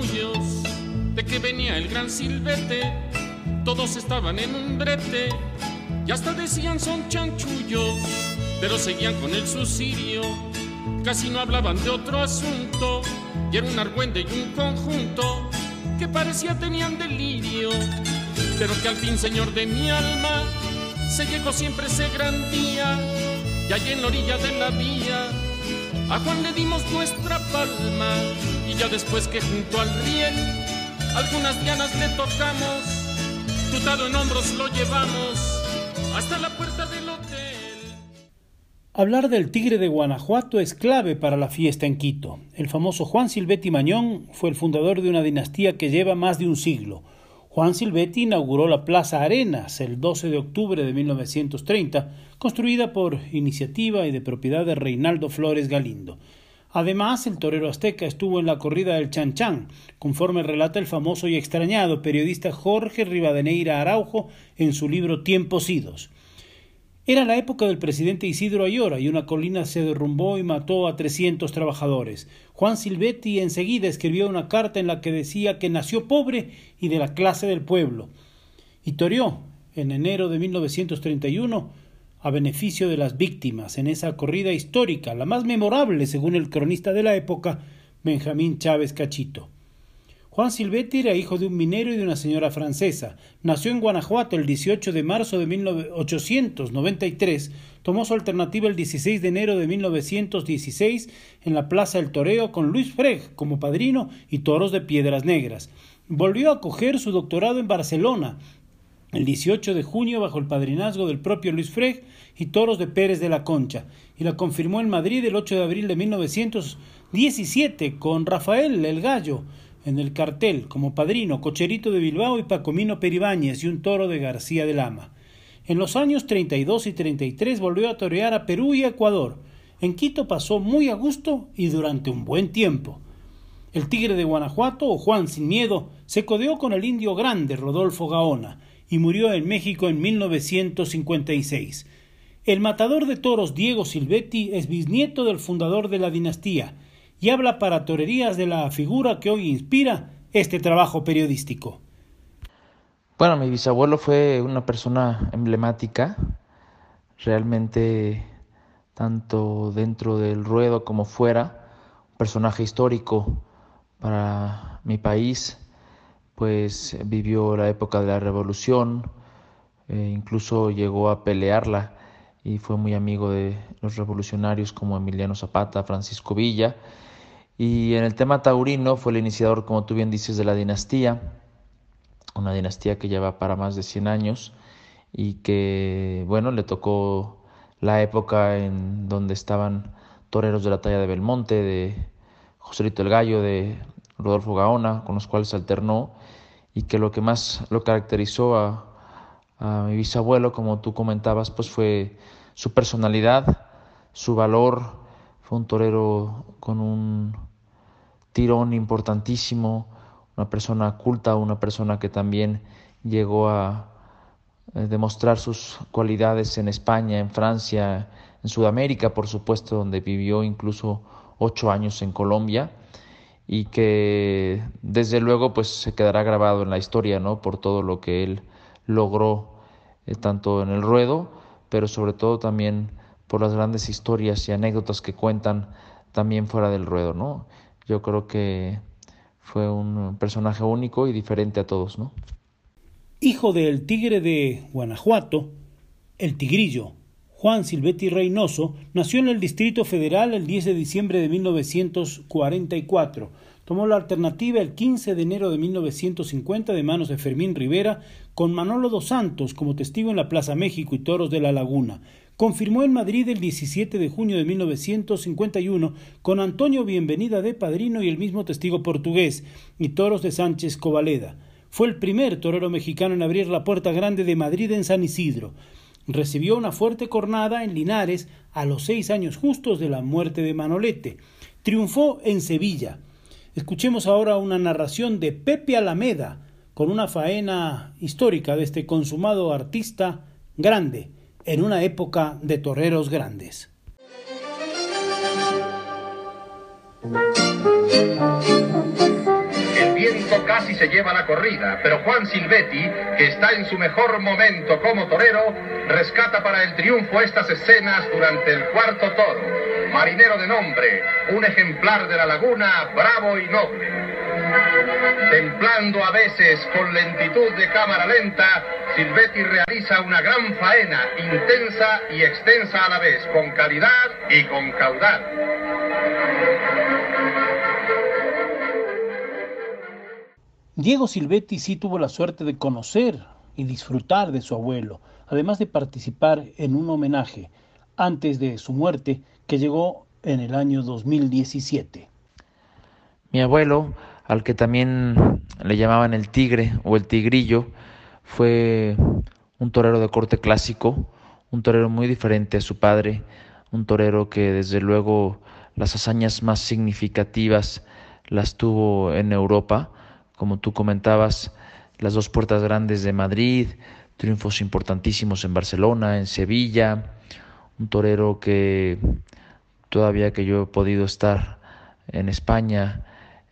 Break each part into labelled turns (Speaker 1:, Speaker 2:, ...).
Speaker 1: De que venía el gran silvete, todos estaban en un brete y hasta decían son chanchullos, pero seguían con el suicidio, casi no hablaban de otro asunto, y era un argüende y un conjunto que parecía tenían delirio, pero que al fin, señor de mi alma, se llegó siempre ese gran día, y allí en la orilla de la vía, a Juan le dimos nuestra palma, y ya después que junto al riel, algunas le tocamos, en hombros lo llevamos hasta la puerta del hotel.
Speaker 2: Hablar del tigre de Guanajuato es clave para la fiesta en Quito. El famoso Juan Silvetti Mañón fue el fundador de una dinastía que lleva más de un siglo. Juan Silvetti inauguró la Plaza Arenas el 12 de octubre de 1930, construida por iniciativa y de propiedad de Reinaldo Flores Galindo. Además, el torero azteca estuvo en la corrida del Chan Chan, conforme relata el famoso y extrañado periodista Jorge Rivadeneira Araujo en su libro Tiempos Idos. Era la época del presidente Isidro Ayora y una colina se derrumbó y mató a 300 trabajadores. Juan Silvetti enseguida escribió una carta en la que decía que nació pobre y de la clase del pueblo. Y toreó, en enero de 1931, a beneficio de las víctimas en esa corrida histórica, la más memorable según el cronista de la época, Benjamín Chávez Cachito. Juan Silvetti era hijo de un minero y de una señora francesa. Nació en Guanajuato el 18 de marzo de 1893. Tomó su alternativa el 16 de enero de 1916 en la Plaza del Toreo con Luis Freg como padrino y toros de piedras negras. Volvió a coger su doctorado en Barcelona el 18 de junio bajo el padrinazgo del propio Luis Freg y toros de Pérez de la Concha, y la confirmó en Madrid el 8 de abril de 1917 con Rafael el Gallo en el cartel como padrino Cocherito de Bilbao y Pacomino Peribáñez y un toro de García de Lama. En los años 32 y 33 volvió a torear a Perú y Ecuador. En Quito pasó muy a gusto y durante un buen tiempo. El tigre de Guanajuato, o Juan Sin Miedo, se codeó con el indio grande Rodolfo Gaona y murió en México en 1956. El matador de toros Diego Silvetti es bisnieto del fundador de la dinastía y habla para torerías de la figura que hoy inspira este trabajo periodístico.
Speaker 3: Bueno, mi bisabuelo fue una persona emblemática, realmente tanto dentro del ruedo como fuera, un personaje histórico para mi país, pues vivió la época de la revolución, eh, incluso llegó a pelearla y fue muy amigo de los revolucionarios como Emiliano Zapata, Francisco Villa. Y en el tema taurino fue el iniciador, como tú bien dices, de la dinastía, una dinastía que lleva para más de 100 años y que, bueno, le tocó la época en donde estaban toreros de la talla de Belmonte, de Joselito el Gallo, de Rodolfo Gaona, con los cuales alternó y que lo que más lo caracterizó a, mi bisabuelo, como tú comentabas, pues fue su personalidad, su valor, fue un torero con un tirón importantísimo, una persona culta, una persona que también llegó a eh, demostrar sus cualidades en España, en Francia, en Sudamérica, por supuesto, donde vivió incluso ocho años en Colombia y que desde luego pues se quedará grabado en la historia, ¿no? Por todo lo que él logró eh, tanto en el ruedo, pero sobre todo también por las grandes historias y anécdotas que cuentan también fuera del ruedo, ¿no? Yo creo que fue un personaje único y diferente a todos, ¿no?
Speaker 2: Hijo del tigre de Guanajuato, el tigrillo, Juan Silvetti Reynoso nació en el Distrito Federal el 10 de diciembre de 1944 tomó la alternativa el 15 de enero de 1950 de manos de Fermín Rivera con Manolo dos Santos como testigo en la Plaza México y Toros de la Laguna. Confirmó en Madrid el 17 de junio de 1951 con Antonio Bienvenida de Padrino y el mismo testigo portugués y Toros de Sánchez Covaleda. Fue el primer torero mexicano en abrir la puerta grande de Madrid en San Isidro. Recibió una fuerte cornada en Linares a los seis años justos de la muerte de Manolete. Triunfó en Sevilla Escuchemos ahora una narración de Pepe Alameda con una faena histórica de este consumado artista grande en una época de toreros grandes.
Speaker 4: Casi se lleva la corrida, pero Juan Silvetti, que está en su mejor momento como torero, rescata para el triunfo estas escenas durante el cuarto toro marinero de nombre, un ejemplar de la laguna, bravo y noble. Templando a veces con lentitud de cámara lenta, Silvetti realiza una gran faena, intensa y extensa a la vez, con calidad y con caudal.
Speaker 2: Diego Silvetti sí tuvo la suerte de conocer y disfrutar de su abuelo, además de participar en un homenaje antes de su muerte que llegó en el año 2017.
Speaker 3: Mi abuelo, al que también le llamaban el tigre o el tigrillo, fue un torero de corte clásico, un torero muy diferente a su padre, un torero que desde luego las hazañas más significativas las tuvo en Europa, como tú comentabas, las dos puertas grandes de Madrid, triunfos importantísimos en Barcelona, en Sevilla, un torero que todavía que yo he podido estar en España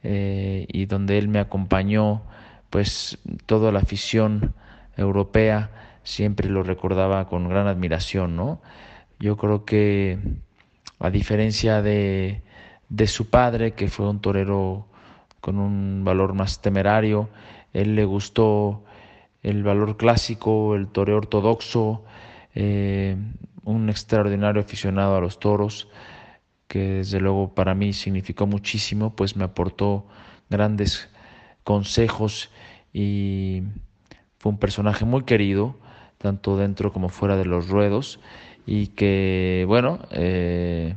Speaker 3: eh, y donde él me acompañó, pues toda la afición europea siempre lo recordaba con gran admiración, ¿no? Yo creo que a diferencia de, de su padre, que fue un torero con un valor más temerario, él le gustó el valor clásico, el toreo ortodoxo, eh, un extraordinario aficionado a los toros, que desde luego para mí significó muchísimo, pues me aportó grandes consejos y fue un personaje muy querido, tanto dentro como fuera de los ruedos, y que, bueno, eh,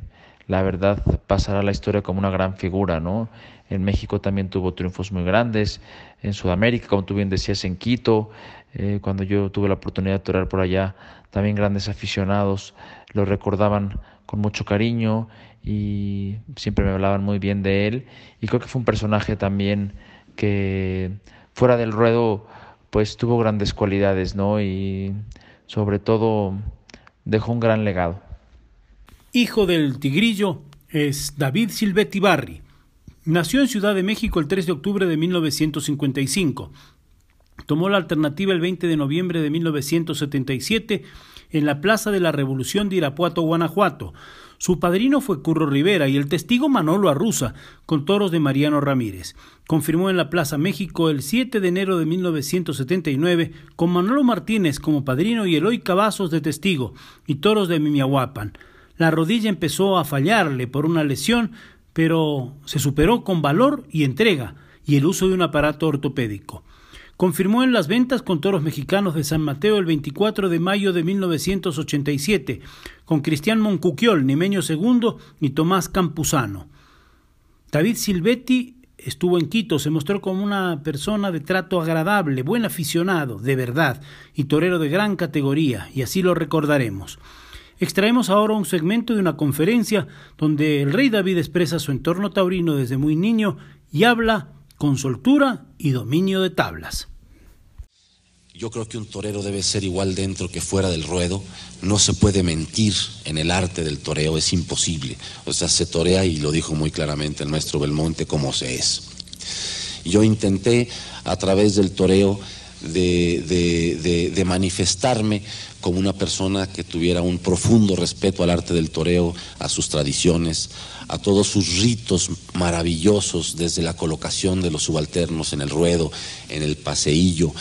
Speaker 3: la verdad pasará a la historia como una gran figura, ¿no? En México también tuvo triunfos muy grandes, en Sudamérica, como tú bien decías, en Quito, eh, cuando yo tuve la oportunidad de torear por allá, también grandes aficionados lo recordaban con mucho cariño y siempre me hablaban muy bien de él y creo que fue un personaje también que fuera del ruedo pues tuvo grandes cualidades, ¿no? Y sobre todo dejó un gran legado.
Speaker 2: Hijo del tigrillo es David Silvetti Barri. Nació en Ciudad de México el 3 de octubre de 1955. Tomó la alternativa el 20 de noviembre de 1977 en la Plaza de la Revolución de Irapuato, Guanajuato. Su padrino fue Curro Rivera y el testigo Manolo Arruza, con toros de Mariano Ramírez. Confirmó en la Plaza México el 7 de enero de 1979 con Manolo Martínez como padrino y Eloy Cavazos de testigo y toros de Mimiahuapan. La rodilla empezó a fallarle por una lesión, pero se superó con valor y entrega y el uso de un aparato ortopédico. Confirmó en las ventas con toros mexicanos de San Mateo el 24 de mayo de 1987, con Cristian Moncuquiol, Nimeño II y Tomás Campuzano. David Silvetti estuvo en Quito, se mostró como una persona de trato agradable, buen aficionado, de verdad, y torero de gran categoría, y así lo recordaremos. Extraemos ahora un segmento de una conferencia donde el rey David expresa su entorno taurino desde muy niño y habla con soltura y dominio de tablas.
Speaker 5: Yo creo que un torero debe ser igual dentro que fuera del ruedo. No se puede mentir en el arte del toreo, es imposible. O sea, se torea, y lo dijo muy claramente el maestro Belmonte, como se es. Yo intenté, a través del toreo, de, manifestarme como una persona que tuviera un profundo respeto al arte del toreo, a sus tradiciones, a todos sus ritos maravillosos, desde la colocación de los subalternos en el ruedo, en el paseillo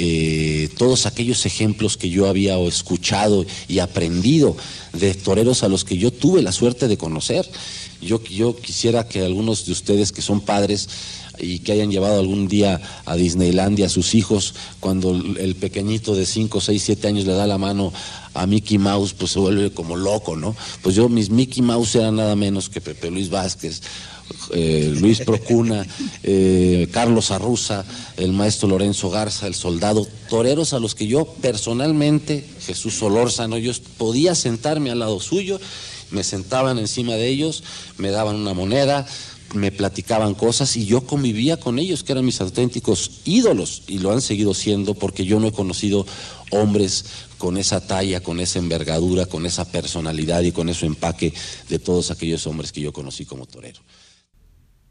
Speaker 5: eh, todos aquellos ejemplos que yo había escuchado y aprendido de toreros a los que yo tuve la suerte de conocer. Yo, yo quisiera que algunos de ustedes que son padres y que hayan llevado algún día a Disneylandia a sus hijos, cuando el pequeñito de 5, 6, 7 años le da la mano a Mickey Mouse, pues se vuelve como loco, ¿no? Pues yo, mis Mickey Mouse eran nada menos que Pepe Luis Vázquez, eh, Luis Procuna, eh, Carlos Arruza, el maestro Lorenzo Garza, el soldado, toreros a los que yo personalmente, Jesús Solórzano, yo podía sentarme al lado suyo, me sentaban encima de ellos, me daban una moneda, me platicaban cosas y yo convivía con ellos, que eran mis auténticos ídolos, y lo han seguido siendo porque yo no he conocido hombres con esa talla, con esa envergadura, con esa personalidad y con ese empaque de todos aquellos hombres que yo conocí como torero.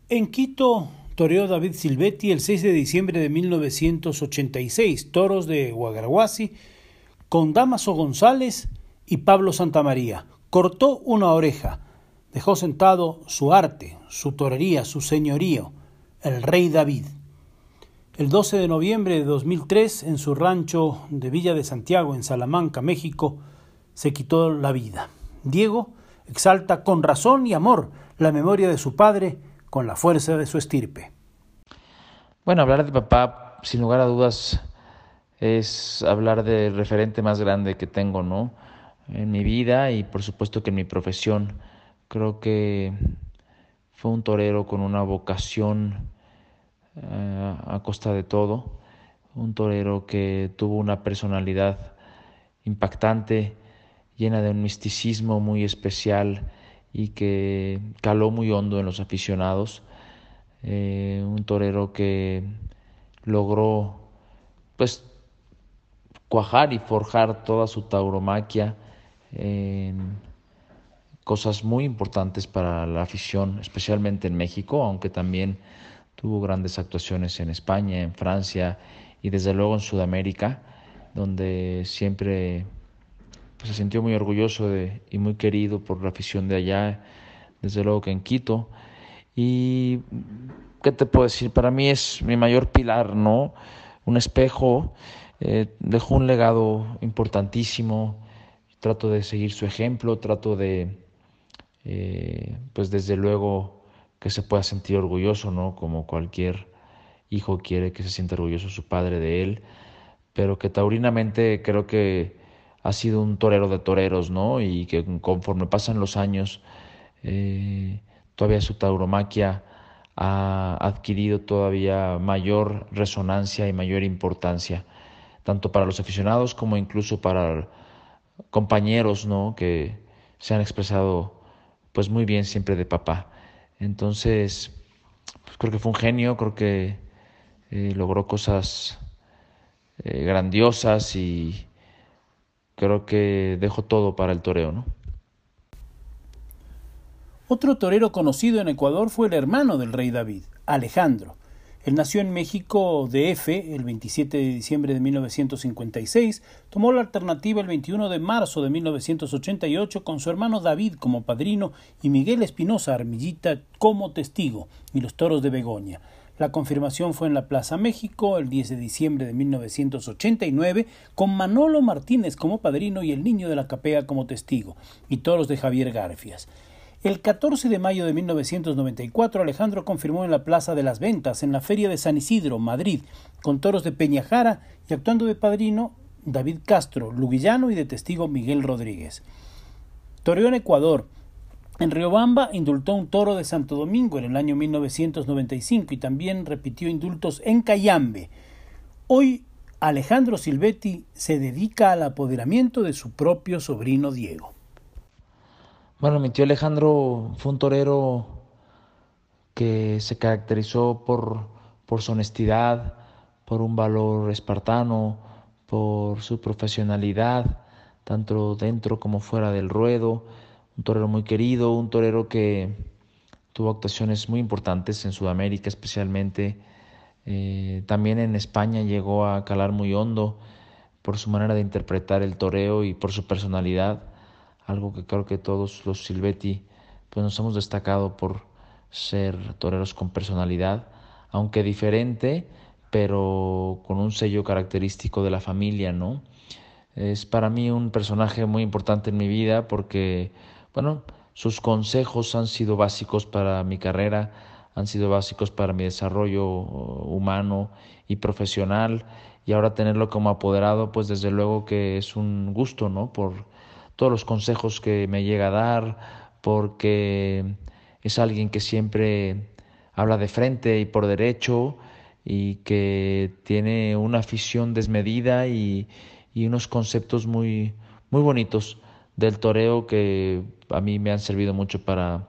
Speaker 2: En Quito toreó David Silvetti el 6 de diciembre de 1986, toros de Guagraguasi, con Damaso González y Pablo Santamaría. Cortó una oreja, dejó sentado su arte, su torería, su señorío, el rey David. El 12 de noviembre de 2003, en su rancho de Villa de Santiago, en Salamanca, México, se quitó la vida. Diego exalta con razón y amor la memoria de su padre con la fuerza de su estirpe.
Speaker 3: Bueno, hablar de papá, sin lugar a dudas, es hablar del referente más grande que tengo, ¿no? En mi vida y por supuesto que en mi profesión. Creo que fue un torero con una vocación eh, a costa de todo. Un torero que tuvo una personalidad impactante, llena de un misticismo muy especial y que caló muy hondo en los aficionados. Eh, un torero que logró pues cuajar y forjar toda su tauromaquia cosas muy importantes para la afición, especialmente en México, aunque también Tuvo grandes actuaciones en España, en Francia y desde luego en Sudamérica, donde siempre pues, se sintió muy orgulloso de, y muy querido por la afición de allá, desde luego que en Quito. Y, ¿qué te puedo decir? Para mí es mi mayor pilar, ¿no? Un espejo, eh, dejó un legado importantísimo, trato de seguir su ejemplo, trato de, eh, pues desde luego, que se pueda sentir orgulloso, ¿no? Como cualquier hijo quiere que se sienta orgulloso su padre de él, pero que taurinamente creo que ha sido un torero de toreros, ¿no? Y que conforme pasan los años, eh, todavía su tauromaquia ha adquirido todavía mayor resonancia y mayor importancia, tanto para los aficionados como incluso para compañeros, ¿no? Que se han expresado pues muy bien siempre de papá. Entonces, pues creo que fue un genio, creo que eh, logró cosas eh, grandiosas y creo que dejó todo para el toreo, ¿no?
Speaker 2: Otro torero conocido en Ecuador fue el hermano del rey David, Alejandro, él nació en México DF el 27 de diciembre de 1956, tomó la alternativa el 21 de marzo de 1988 con su hermano David como padrino y Miguel Espinosa Armillita como testigo y los toros de Begoña. La confirmación fue en la Plaza México el 10 de diciembre de 1989 con Manolo Martínez como padrino y el niño de la capea como testigo y toros de Javier Garfias. El 14 de mayo de 1994 Alejandro confirmó en la Plaza de las Ventas, en la Feria de San Isidro, Madrid, con toros de Peñajara y actuando de padrino David Castro, Luguillano y de testigo Miguel Rodríguez. Toreó en Ecuador. En Riobamba indultó un toro de Santo Domingo en el año 1995 y también repitió indultos en Cayambe. Hoy Alejandro Silvetti se dedica al apoderamiento de su propio sobrino Diego.
Speaker 3: Bueno, mi tío Alejandro fue un torero que se caracterizó por, por su honestidad, por un valor espartano, por su profesionalidad, tanto dentro como fuera del ruedo, un torero muy querido, un torero que tuvo actuaciones muy importantes en Sudamérica especialmente, eh, también en España llegó a calar muy hondo por su manera de interpretar el toreo y por su personalidad algo que creo que todos los Silvetti pues nos hemos destacado por ser toreros con personalidad, aunque diferente, pero con un sello característico de la familia, ¿no? Es para mí un personaje muy importante en mi vida porque, bueno, sus consejos han sido básicos para mi carrera, han sido básicos para mi desarrollo humano y profesional y ahora tenerlo como apoderado pues desde luego que es un gusto, ¿no? Por todos los consejos que me llega a dar, porque es alguien que siempre habla de frente y por derecho y que tiene una afición desmedida y, unos conceptos muy, muy bonitos del toreo que a mí me han servido mucho para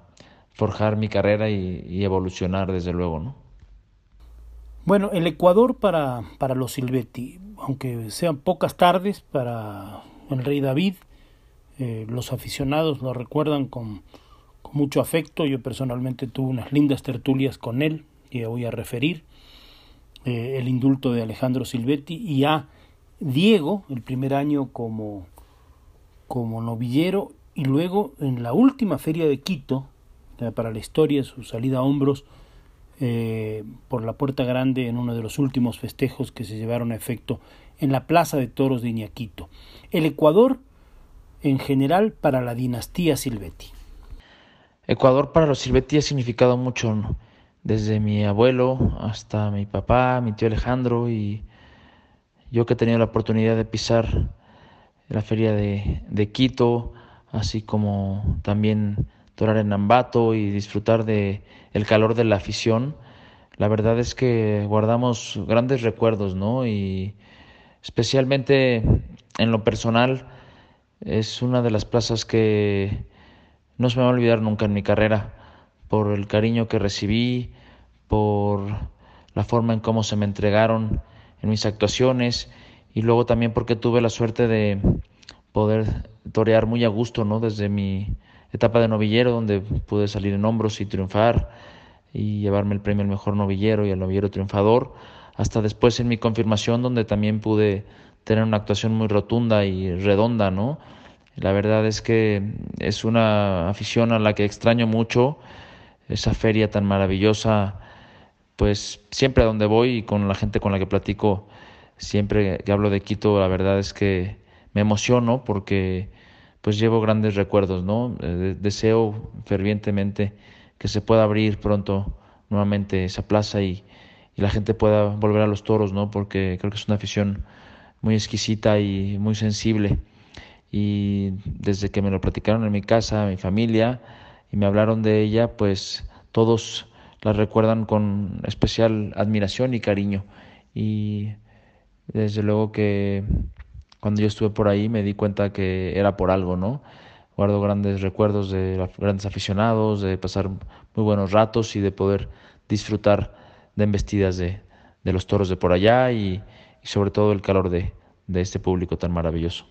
Speaker 3: forjar mi carrera y, evolucionar desde luego, ¿no?
Speaker 2: Bueno, el Ecuador para, para los Silvetti, aunque sean pocas tardes para el rey David, eh, los aficionados lo recuerdan con, mucho afecto. Yo personalmente tuve unas lindas tertulias con él, y voy a referir, eh, el indulto de Alejandro Silvetti y a Diego, el primer año como, como novillero, y luego en la última feria de Quito, para la historia, su salida a hombros, eh, por la Puerta Grande en uno de los últimos festejos que se llevaron a efecto en la Plaza de Toros de Iñaquito. El Ecuador en general para la dinastía Silvetti.
Speaker 3: Ecuador para los Silvetti ha significado mucho, desde mi abuelo hasta mi papá, mi tío Alejandro y yo que he tenido la oportunidad de pisar la feria de, de Quito, así como también torar en Ambato y disfrutar de el calor de la afición. La verdad es que guardamos grandes recuerdos, ¿no? Y especialmente en lo personal es una de las plazas que no se me va a olvidar nunca en mi carrera por el cariño que recibí, por la forma en cómo se me entregaron en mis actuaciones y luego también porque tuve la suerte de poder torear muy a gusto, ¿no? Desde mi etapa de novillero, donde pude salir en hombros y triunfar y llevarme el premio al mejor novillero y al novillero triunfador, hasta después en mi confirmación, donde también pude tener una actuación muy rotunda y redonda, ¿no? La verdad es que es una afición a la que extraño mucho, esa feria tan maravillosa, pues siempre a donde voy y con la gente con la que platico, siempre que hablo de Quito, la verdad es que me emociono porque pues llevo grandes recuerdos, ¿no? Eh, deseo fervientemente que se pueda abrir pronto nuevamente esa plaza y, y, la gente pueda volver a los toros, ¿no? Porque creo que es una afición muy exquisita y muy sensible. Y desde que me lo platicaron en mi casa, mi familia, y me hablaron de ella, pues todos la recuerdan con especial admiración y cariño. Y desde luego que cuando yo estuve por ahí me di cuenta que era por algo, ¿no? Guardo grandes recuerdos de grandes aficionados, de pasar muy buenos ratos y de poder disfrutar de embestidas de, de los toros de por allá y, y sobre todo el calor de, de este público tan maravilloso.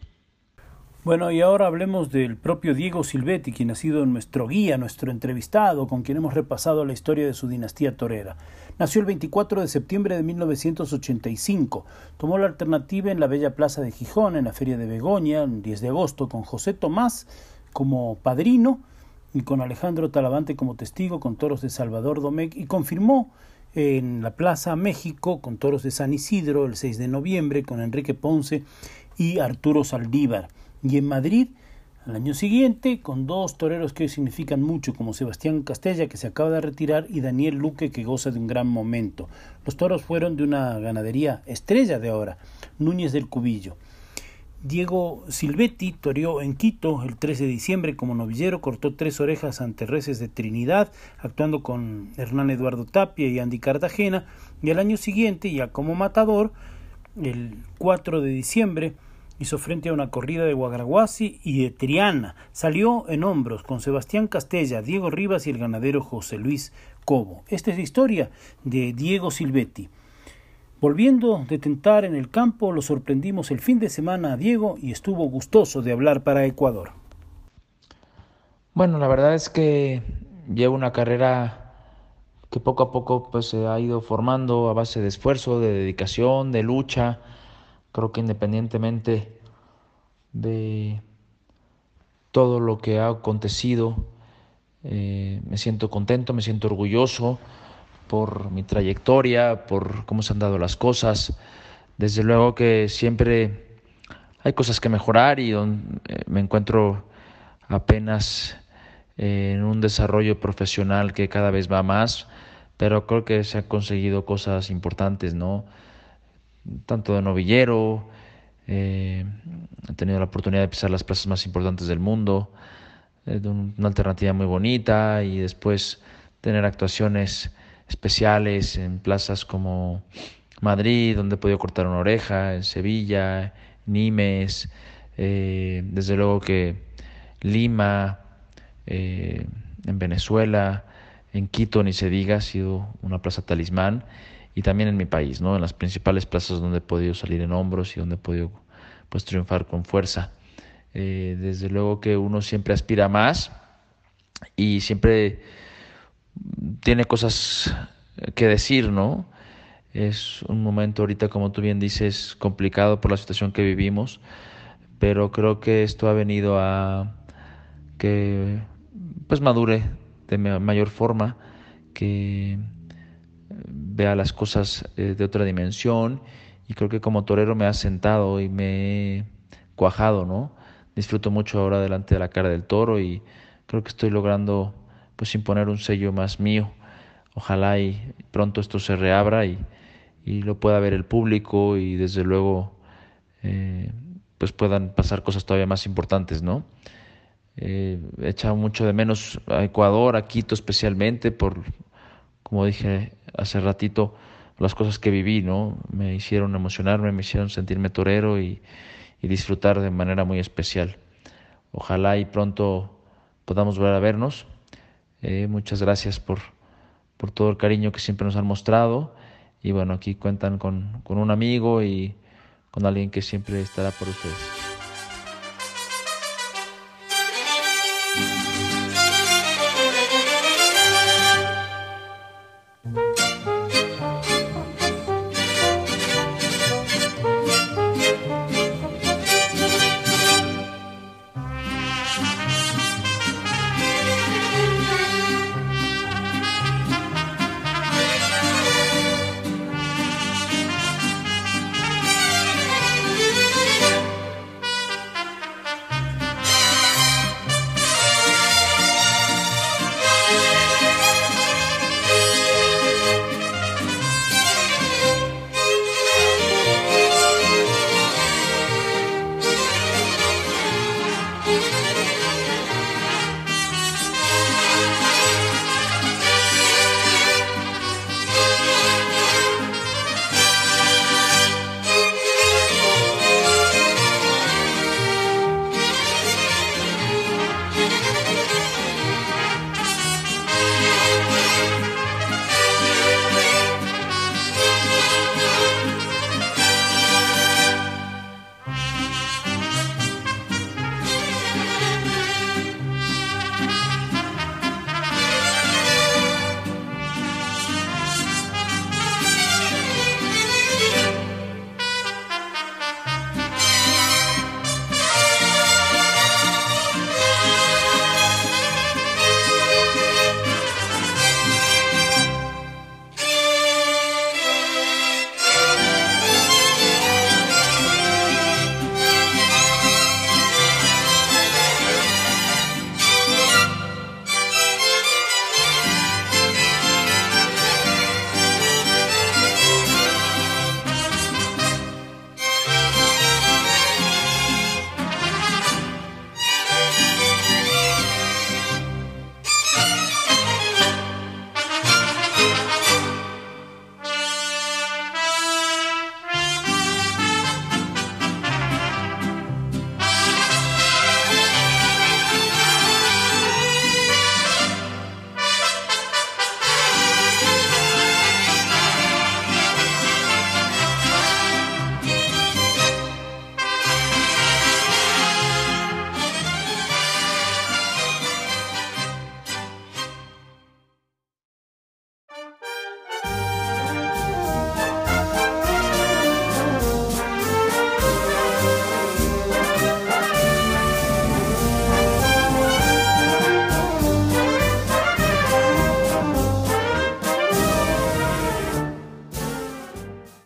Speaker 2: Bueno, y ahora hablemos del propio Diego Silvetti, quien ha sido nuestro guía, nuestro entrevistado, con quien hemos repasado la historia de su dinastía torera. Nació el 24 de septiembre de 1985. Tomó la alternativa en la bella plaza de Gijón, en la feria de Begoña, el 10 de agosto, con José Tomás como padrino y con Alejandro Talavante como testigo, con toros de Salvador Domecq, y confirmó en la Plaza México con toros de San Isidro el 6 de noviembre, con Enrique Ponce y Arturo Saldívar y en Madrid al año siguiente con dos toreros que hoy significan mucho como Sebastián Castella que se acaba de retirar y Daniel Luque que goza de un gran momento. Los toros fueron de una ganadería estrella de ahora, Núñez del Cubillo. Diego Silvetti toreó en Quito el 13 de diciembre como novillero, cortó tres orejas ante reces de Trinidad, actuando con Hernán Eduardo Tapia y Andy Cartagena, y al año siguiente, ya como matador, el 4 de diciembre, hizo frente a una corrida de Guagraguasi y de Triana. Salió en hombros con Sebastián Castella, Diego Rivas y el ganadero José Luis Cobo. Esta es la historia de Diego Silvetti. Volviendo de tentar en el campo, lo sorprendimos el fin de semana a Diego y estuvo gustoso de hablar para Ecuador.
Speaker 3: Bueno, la verdad es que llevo una carrera que poco a poco pues se ha ido formando a base de esfuerzo, de dedicación, de lucha, Creo que independientemente de todo lo que ha acontecido, eh, me siento contento, me siento orgulloso por mi trayectoria, por cómo se han dado las cosas. Desde luego que siempre hay cosas que mejorar y eh, me encuentro apenas en un desarrollo profesional que cada vez va más, pero creo que se han conseguido cosas importantes, ¿no? Tanto de novillero, eh, he tenido la oportunidad de pisar las plazas más importantes del mundo, eh, una alternativa muy bonita y después tener actuaciones especiales en plazas como Madrid, donde he podido cortar una oreja, en Sevilla, Nimes, eh, desde luego que Lima, eh, en Venezuela, en Quito, ni se diga, ha sido una plaza talismán, y también en mi país, ¿no? en las principales plazas donde he podido salir en hombros y donde he podido pues, triunfar con fuerza. Eh, desde luego que uno siempre aspira más y siempre tiene cosas que decir, ¿no? Es un momento ahorita, como tú bien dices, complicado por la situación que vivimos, pero creo que esto ha venido a que pues madure de mayor forma, que vea las cosas eh, de otra dimensión y creo que como torero me ha sentado y me he cuajado, ¿no? Disfruto mucho ahora delante de la cara del toro y creo que estoy logrando pues imponer un sello más mío. Ojalá y pronto esto se reabra y, y lo pueda ver el público y desde luego eh, pues puedan pasar cosas todavía más importantes, ¿no? Eh, he echado mucho de menos a Ecuador, a Quito especialmente, por, como dije hace ratito, las cosas que viví, ¿no? Me hicieron emocionarme, me hicieron sentirme torero y, y disfrutar de manera muy especial. Ojalá y pronto podamos volver a vernos. Eh, muchas gracias por, por todo el cariño que siempre nos han mostrado. Y bueno, aquí cuentan con, con un amigo y con alguien que siempre estará por ustedes.